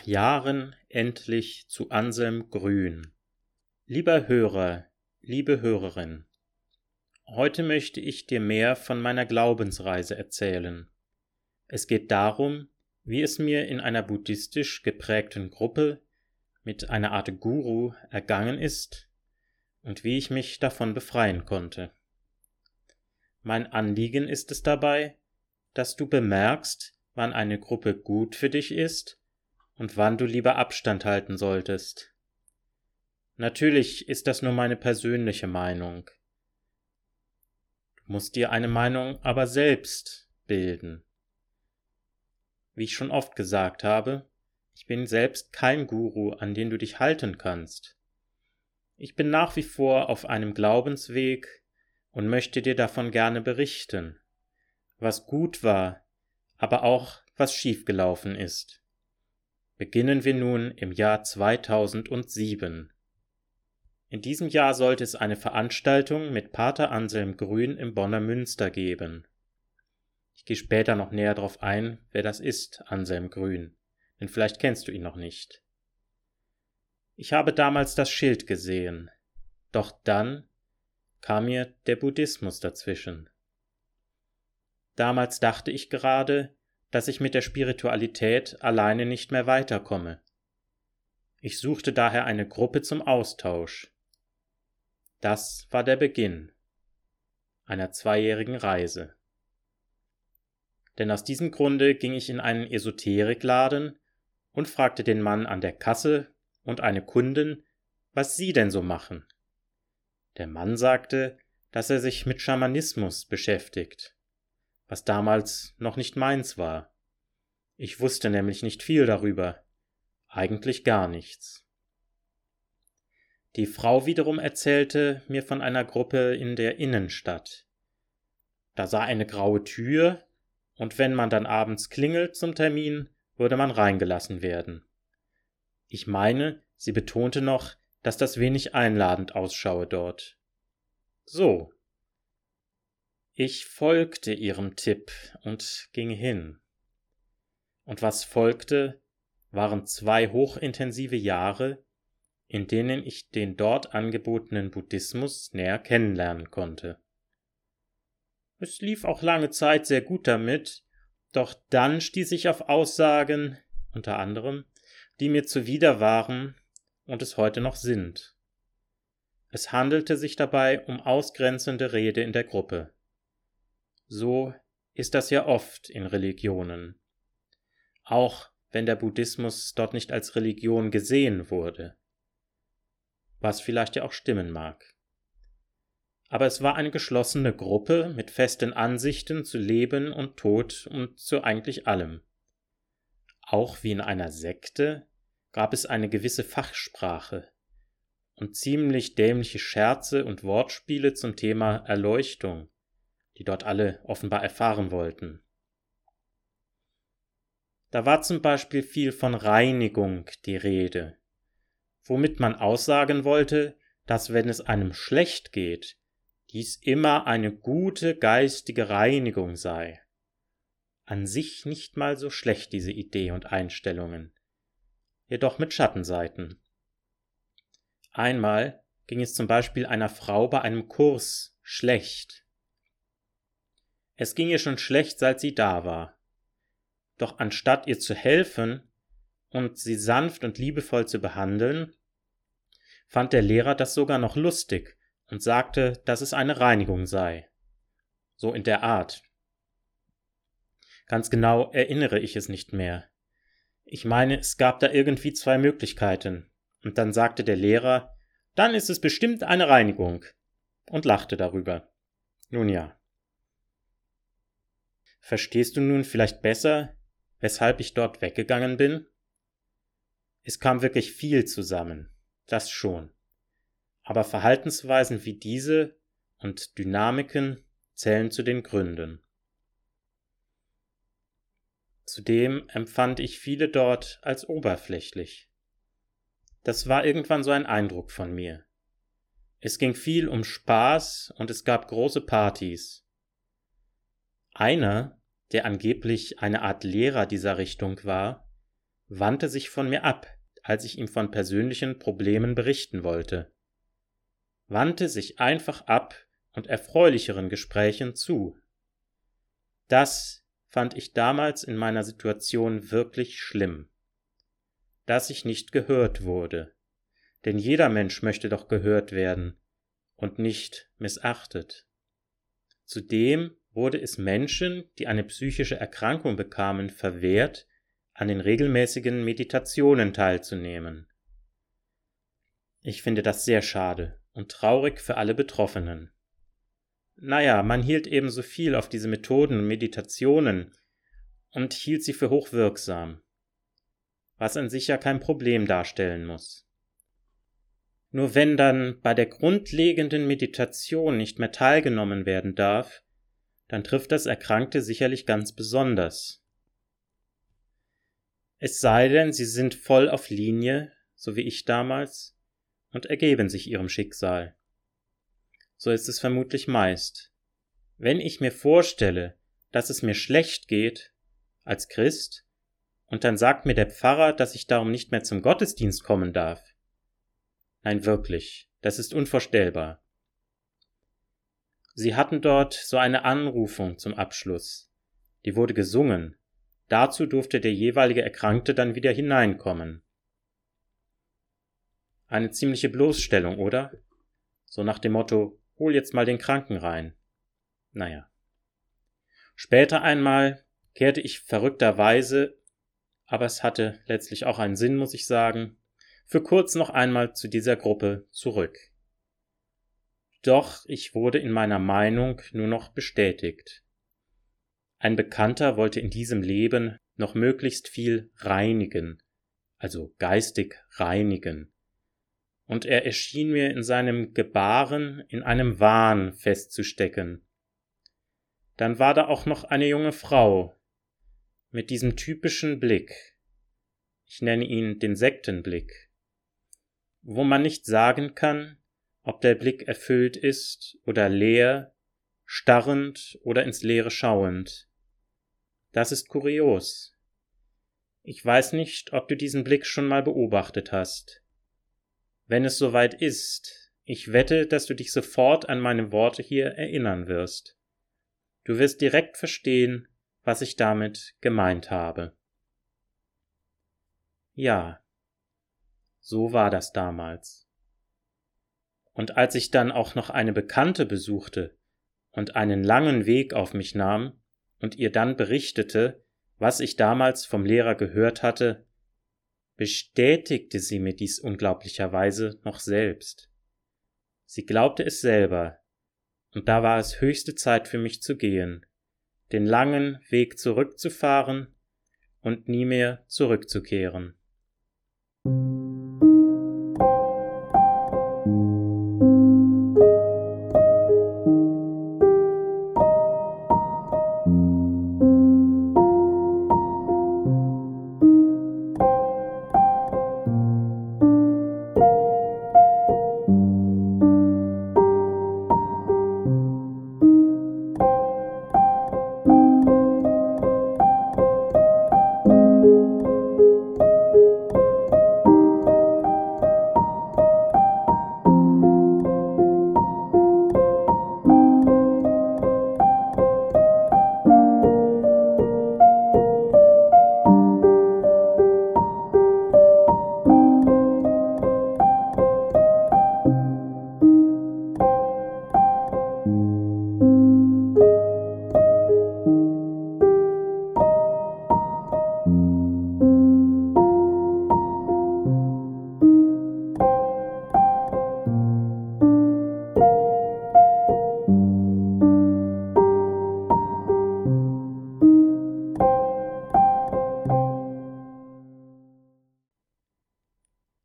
nach Jahren endlich zu Anselm Grün. Lieber Hörer, liebe Hörerin, heute möchte ich dir mehr von meiner Glaubensreise erzählen. Es geht darum, wie es mir in einer buddhistisch geprägten Gruppe mit einer Art Guru ergangen ist und wie ich mich davon befreien konnte. Mein Anliegen ist es dabei, dass du bemerkst, wann eine Gruppe gut für dich ist und wann du lieber Abstand halten solltest. Natürlich ist das nur meine persönliche Meinung. Du musst dir eine Meinung aber selbst bilden. Wie ich schon oft gesagt habe, ich bin selbst kein Guru, an den du dich halten kannst. Ich bin nach wie vor auf einem Glaubensweg und möchte dir davon gerne berichten, was gut war, aber auch was schiefgelaufen ist. Beginnen wir nun im Jahr 2007. In diesem Jahr sollte es eine Veranstaltung mit Pater Anselm Grün im Bonner Münster geben. Ich gehe später noch näher darauf ein, wer das ist, Anselm Grün, denn vielleicht kennst du ihn noch nicht. Ich habe damals das Schild gesehen, doch dann kam mir der Buddhismus dazwischen. Damals dachte ich gerade, dass ich mit der Spiritualität alleine nicht mehr weiterkomme. Ich suchte daher eine Gruppe zum Austausch. Das war der Beginn einer zweijährigen Reise. Denn aus diesem Grunde ging ich in einen Esoterikladen und fragte den Mann an der Kasse und eine Kundin, was sie denn so machen. Der Mann sagte, dass er sich mit Schamanismus beschäftigt, was damals noch nicht meins war. Ich wusste nämlich nicht viel darüber, eigentlich gar nichts. Die Frau wiederum erzählte mir von einer Gruppe in der Innenstadt. Da sah eine graue Tür, und wenn man dann abends klingelt zum Termin, würde man reingelassen werden. Ich meine, sie betonte noch, dass das wenig einladend ausschaue dort. So. Ich folgte ihrem Tipp und ging hin. Und was folgte, waren zwei hochintensive Jahre, in denen ich den dort angebotenen Buddhismus näher kennenlernen konnte. Es lief auch lange Zeit sehr gut damit, doch dann stieß ich auf Aussagen, unter anderem, die mir zuwider waren und es heute noch sind. Es handelte sich dabei um ausgrenzende Rede in der Gruppe. So ist das ja oft in Religionen. Auch wenn der Buddhismus dort nicht als Religion gesehen wurde was vielleicht ja auch stimmen mag. Aber es war eine geschlossene Gruppe mit festen Ansichten zu Leben und Tod und zu eigentlich allem. Auch wie in einer Sekte gab es eine gewisse Fachsprache und ziemlich dämliche Scherze und Wortspiele zum Thema Erleuchtung, die dort alle offenbar erfahren wollten. Da war zum Beispiel viel von Reinigung die Rede, womit man aussagen wollte, dass wenn es einem schlecht geht, dies immer eine gute geistige Reinigung sei. An sich nicht mal so schlecht diese Idee und Einstellungen, jedoch mit Schattenseiten. Einmal ging es zum Beispiel einer Frau bei einem Kurs schlecht. Es ging ihr schon schlecht, seit sie da war. Doch anstatt ihr zu helfen, und sie sanft und liebevoll zu behandeln, fand der Lehrer das sogar noch lustig und sagte, dass es eine Reinigung sei. So in der Art. Ganz genau erinnere ich es nicht mehr. Ich meine, es gab da irgendwie zwei Möglichkeiten, und dann sagte der Lehrer, dann ist es bestimmt eine Reinigung, und lachte darüber. Nun ja. Verstehst du nun vielleicht besser, weshalb ich dort weggegangen bin? Es kam wirklich viel zusammen, das schon. Aber Verhaltensweisen wie diese und Dynamiken zählen zu den Gründen. Zudem empfand ich viele dort als oberflächlich. Das war irgendwann so ein Eindruck von mir. Es ging viel um Spaß und es gab große Partys. Einer, der angeblich eine Art Lehrer dieser Richtung war, wandte sich von mir ab, als ich ihm von persönlichen Problemen berichten wollte. Wandte sich einfach ab und erfreulicheren Gesprächen zu. Das fand ich damals in meiner Situation wirklich schlimm. Dass ich nicht gehört wurde. Denn jeder Mensch möchte doch gehört werden und nicht missachtet. Zudem wurde es Menschen, die eine psychische Erkrankung bekamen, verwehrt, an den regelmäßigen Meditationen teilzunehmen. Ich finde das sehr schade und traurig für alle Betroffenen. Naja, man hielt ebenso viel auf diese Methoden und Meditationen und hielt sie für hochwirksam, was an sich ja kein Problem darstellen muss. Nur wenn dann bei der grundlegenden Meditation nicht mehr teilgenommen werden darf, dann trifft das Erkrankte sicherlich ganz besonders. Es sei denn, sie sind voll auf Linie, so wie ich damals, und ergeben sich ihrem Schicksal. So ist es vermutlich meist. Wenn ich mir vorstelle, dass es mir schlecht geht, als Christ, und dann sagt mir der Pfarrer, dass ich darum nicht mehr zum Gottesdienst kommen darf. Nein, wirklich, das ist unvorstellbar. Sie hatten dort so eine Anrufung zum Abschluss. Die wurde gesungen. Dazu durfte der jeweilige Erkrankte dann wieder hineinkommen. Eine ziemliche Bloßstellung, oder? So nach dem Motto, hol jetzt mal den Kranken rein. Naja. Später einmal kehrte ich verrückterweise, aber es hatte letztlich auch einen Sinn, muss ich sagen, für kurz noch einmal zu dieser Gruppe zurück. Doch ich wurde in meiner Meinung nur noch bestätigt. Ein Bekannter wollte in diesem Leben noch möglichst viel reinigen, also geistig reinigen. Und er erschien mir in seinem Gebaren in einem Wahn festzustecken. Dann war da auch noch eine junge Frau mit diesem typischen Blick. Ich nenne ihn den Sektenblick, wo man nicht sagen kann, ob der Blick erfüllt ist oder leer, starrend oder ins Leere schauend. Das ist kurios. Ich weiß nicht, ob du diesen Blick schon mal beobachtet hast. Wenn es soweit ist, ich wette, dass du dich sofort an meine Worte hier erinnern wirst. Du wirst direkt verstehen, was ich damit gemeint habe. Ja, so war das damals. Und als ich dann auch noch eine Bekannte besuchte und einen langen Weg auf mich nahm und ihr dann berichtete, was ich damals vom Lehrer gehört hatte, bestätigte sie mir dies unglaublicherweise noch selbst. Sie glaubte es selber, und da war es höchste Zeit für mich zu gehen, den langen Weg zurückzufahren und nie mehr zurückzukehren.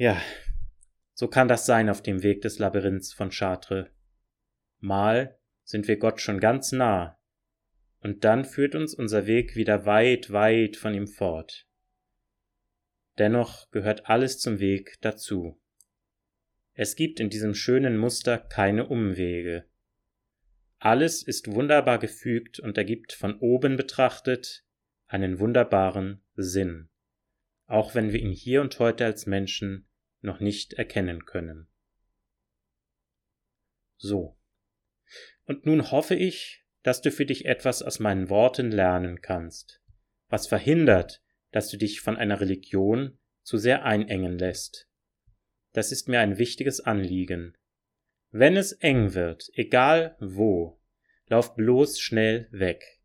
Ja, so kann das sein auf dem Weg des Labyrinths von Chartres. Mal sind wir Gott schon ganz nah, und dann führt uns unser Weg wieder weit, weit von ihm fort. Dennoch gehört alles zum Weg dazu. Es gibt in diesem schönen Muster keine Umwege. Alles ist wunderbar gefügt und ergibt von oben betrachtet einen wunderbaren Sinn. auch wenn wir ihn hier und heute als Menschen noch nicht erkennen können. So. Und nun hoffe ich, dass du für dich etwas aus meinen Worten lernen kannst, was verhindert, dass du dich von einer Religion zu sehr einengen lässt. Das ist mir ein wichtiges Anliegen. Wenn es eng wird, egal wo, lauf bloß schnell weg.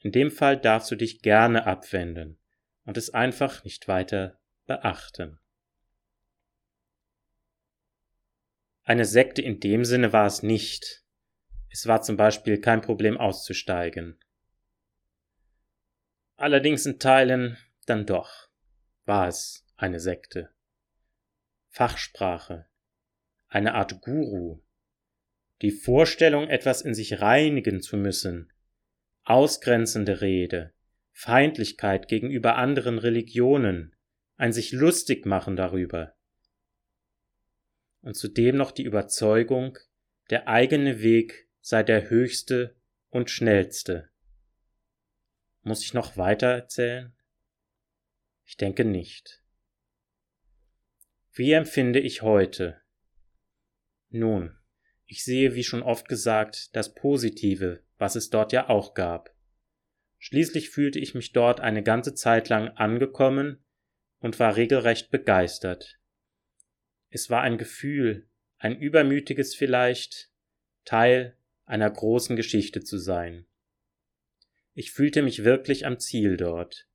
In dem Fall darfst du dich gerne abwenden und es einfach nicht weiter beachten. Eine Sekte in dem Sinne war es nicht. Es war zum Beispiel kein Problem auszusteigen. Allerdings in Teilen dann doch war es eine Sekte. Fachsprache, eine Art Guru, die Vorstellung, etwas in sich reinigen zu müssen, ausgrenzende Rede, Feindlichkeit gegenüber anderen Religionen, ein sich lustig machen darüber, und zudem noch die Überzeugung, der eigene Weg sei der höchste und schnellste. Muss ich noch weiter erzählen? Ich denke nicht. Wie empfinde ich heute? Nun, ich sehe, wie schon oft gesagt, das Positive, was es dort ja auch gab. Schließlich fühlte ich mich dort eine ganze Zeit lang angekommen und war regelrecht begeistert. Es war ein Gefühl, ein übermütiges vielleicht, Teil einer großen Geschichte zu sein. Ich fühlte mich wirklich am Ziel dort,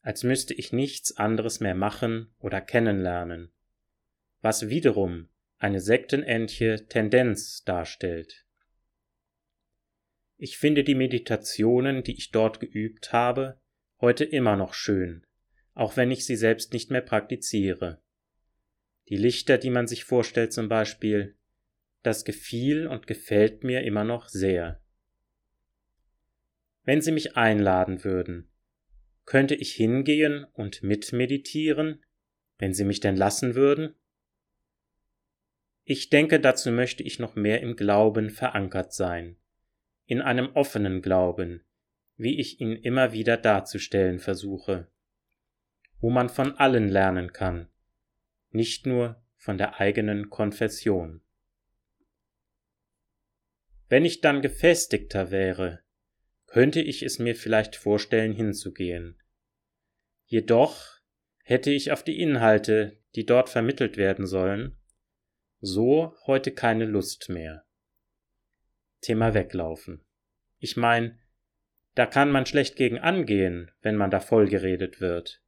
als müsste ich nichts anderes mehr machen oder kennenlernen, was wiederum eine sektenähnliche Tendenz darstellt. Ich finde die Meditationen, die ich dort geübt habe, heute immer noch schön, auch wenn ich sie selbst nicht mehr praktiziere. Die Lichter, die man sich vorstellt zum Beispiel, das gefiel und gefällt mir immer noch sehr. Wenn Sie mich einladen würden, könnte ich hingehen und mitmeditieren, wenn Sie mich denn lassen würden? Ich denke, dazu möchte ich noch mehr im Glauben verankert sein, in einem offenen Glauben, wie ich ihn immer wieder darzustellen versuche, wo man von allen lernen kann, nicht nur von der eigenen Konfession. Wenn ich dann gefestigter wäre, könnte ich es mir vielleicht vorstellen hinzugehen. Jedoch hätte ich auf die Inhalte, die dort vermittelt werden sollen, so heute keine Lust mehr. Thema weglaufen. Ich mein, da kann man schlecht gegen angehen, wenn man da vollgeredet wird.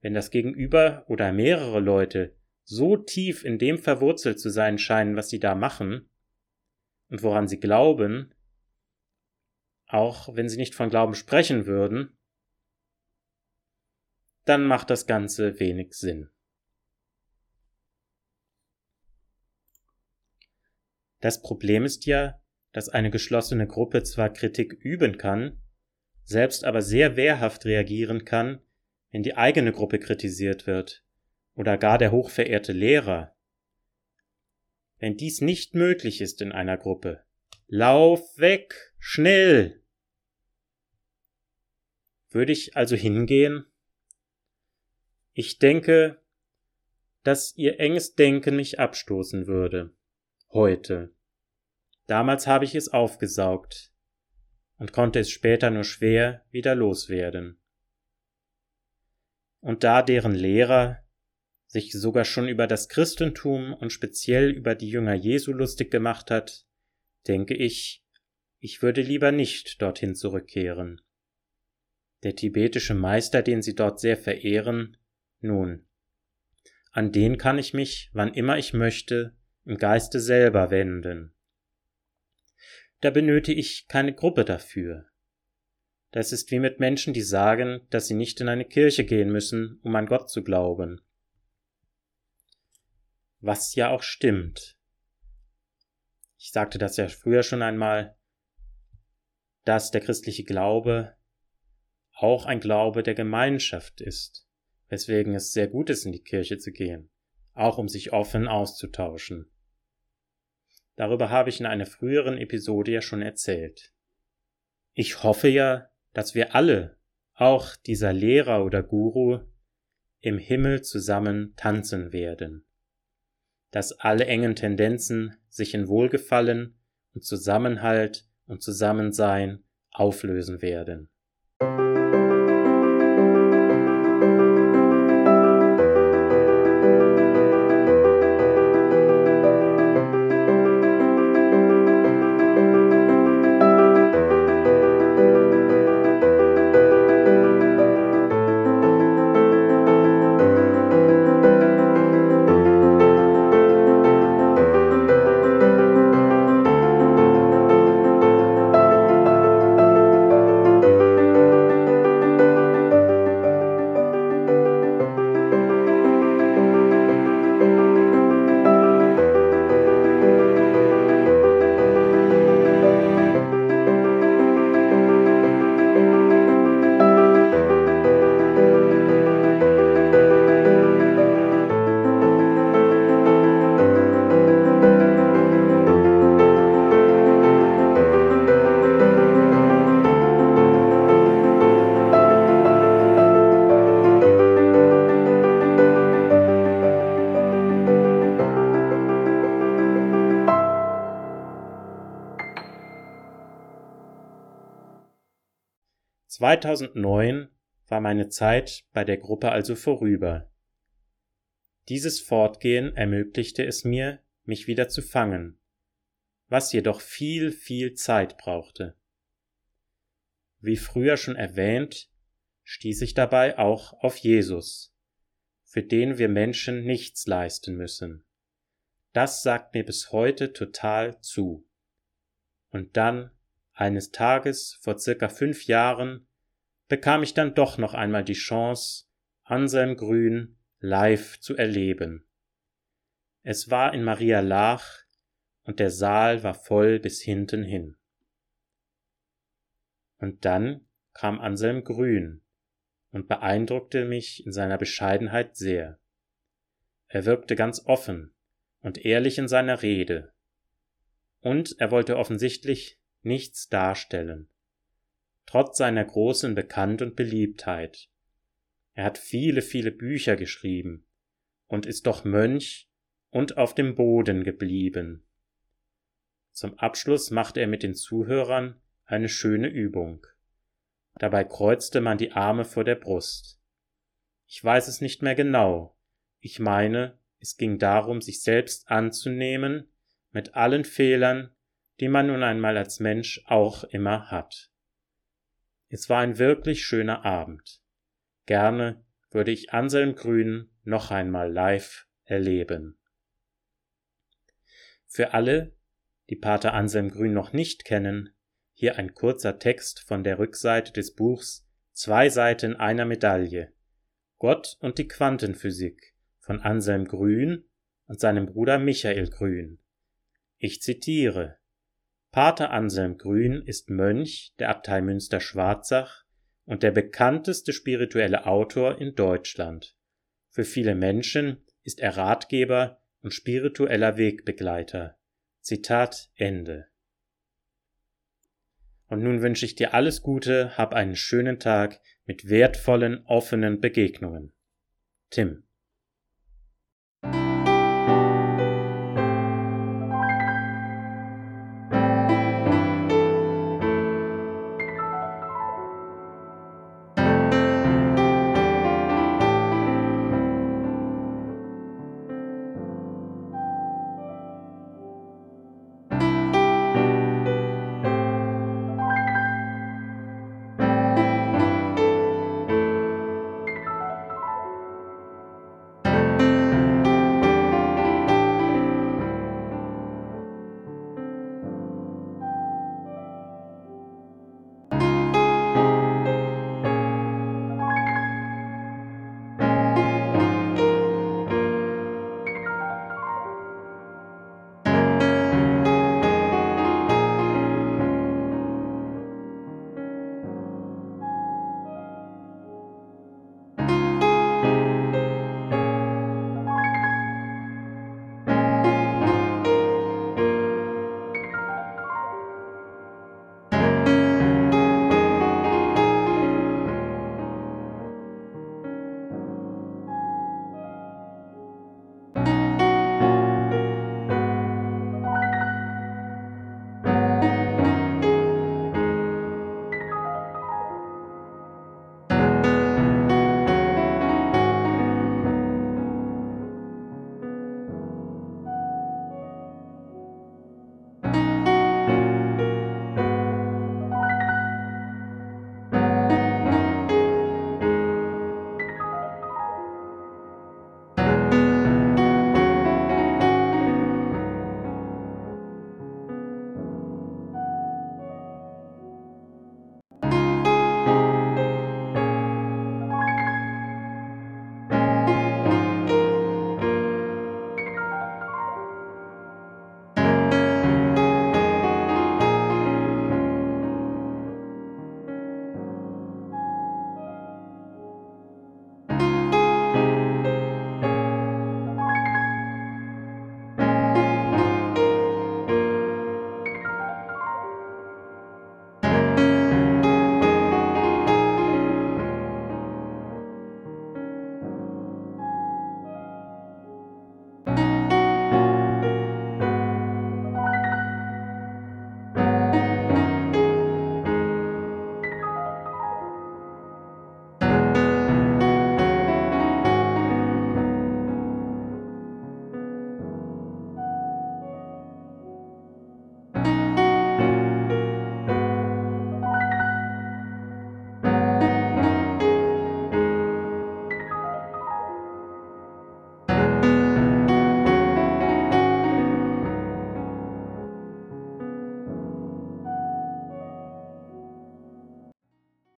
Wenn das Gegenüber oder mehrere Leute so tief in dem verwurzelt zu sein scheinen, was sie da machen und woran sie glauben, auch wenn sie nicht von Glauben sprechen würden, dann macht das Ganze wenig Sinn. Das Problem ist ja, dass eine geschlossene Gruppe zwar Kritik üben kann, selbst aber sehr wehrhaft reagieren kann, wenn die eigene Gruppe kritisiert wird oder gar der hochverehrte Lehrer. Wenn dies nicht möglich ist in einer Gruppe, lauf weg, schnell! Würde ich also hingehen? Ich denke, dass ihr enges Denken mich abstoßen würde. Heute. Damals habe ich es aufgesaugt und konnte es später nur schwer wieder loswerden und da deren Lehrer sich sogar schon über das Christentum und speziell über die Jünger Jesu lustig gemacht hat, denke ich, ich würde lieber nicht dorthin zurückkehren. Der tibetische Meister, den sie dort sehr verehren, nun, an den kann ich mich, wann immer ich möchte, im Geiste selber wenden. Da benötige ich keine Gruppe dafür. Das ist wie mit Menschen, die sagen, dass sie nicht in eine Kirche gehen müssen, um an Gott zu glauben. Was ja auch stimmt. Ich sagte das ja früher schon einmal, dass der christliche Glaube auch ein Glaube der Gemeinschaft ist, weswegen es sehr gut ist, in die Kirche zu gehen, auch um sich offen auszutauschen. Darüber habe ich in einer früheren Episode ja schon erzählt. Ich hoffe ja, dass wir alle, auch dieser Lehrer oder Guru, im Himmel zusammen tanzen werden, dass alle engen Tendenzen sich in Wohlgefallen und Zusammenhalt und Zusammensein auflösen werden. 2009 war meine Zeit bei der Gruppe also vorüber. Dieses Fortgehen ermöglichte es mir, mich wieder zu fangen, was jedoch viel, viel Zeit brauchte. Wie früher schon erwähnt, stieß ich dabei auch auf Jesus, für den wir Menschen nichts leisten müssen. Das sagt mir bis heute total zu. Und dann, eines Tages vor circa fünf Jahren, bekam ich dann doch noch einmal die Chance, Anselm Grün live zu erleben. Es war in Maria Laach und der Saal war voll bis hinten hin. Und dann kam Anselm Grün und beeindruckte mich in seiner Bescheidenheit sehr. Er wirkte ganz offen und ehrlich in seiner Rede, und er wollte offensichtlich nichts darstellen trotz seiner großen Bekannt und Beliebtheit. Er hat viele, viele Bücher geschrieben und ist doch Mönch und auf dem Boden geblieben. Zum Abschluss machte er mit den Zuhörern eine schöne Übung. Dabei kreuzte man die Arme vor der Brust. Ich weiß es nicht mehr genau. Ich meine, es ging darum, sich selbst anzunehmen mit allen Fehlern, die man nun einmal als Mensch auch immer hat. Es war ein wirklich schöner Abend. Gerne würde ich Anselm Grün noch einmal live erleben. Für alle, die Pater Anselm Grün noch nicht kennen, hier ein kurzer Text von der Rückseite des Buchs Zwei Seiten einer Medaille. Gott und die Quantenphysik von Anselm Grün und seinem Bruder Michael Grün. Ich zitiere Pater Anselm Grün ist Mönch der Abtei Münster-Schwarzach und der bekannteste spirituelle Autor in Deutschland. Für viele Menschen ist er Ratgeber und spiritueller Wegbegleiter. Zitat Ende. Und nun wünsche ich dir alles Gute, hab einen schönen Tag mit wertvollen, offenen Begegnungen. Tim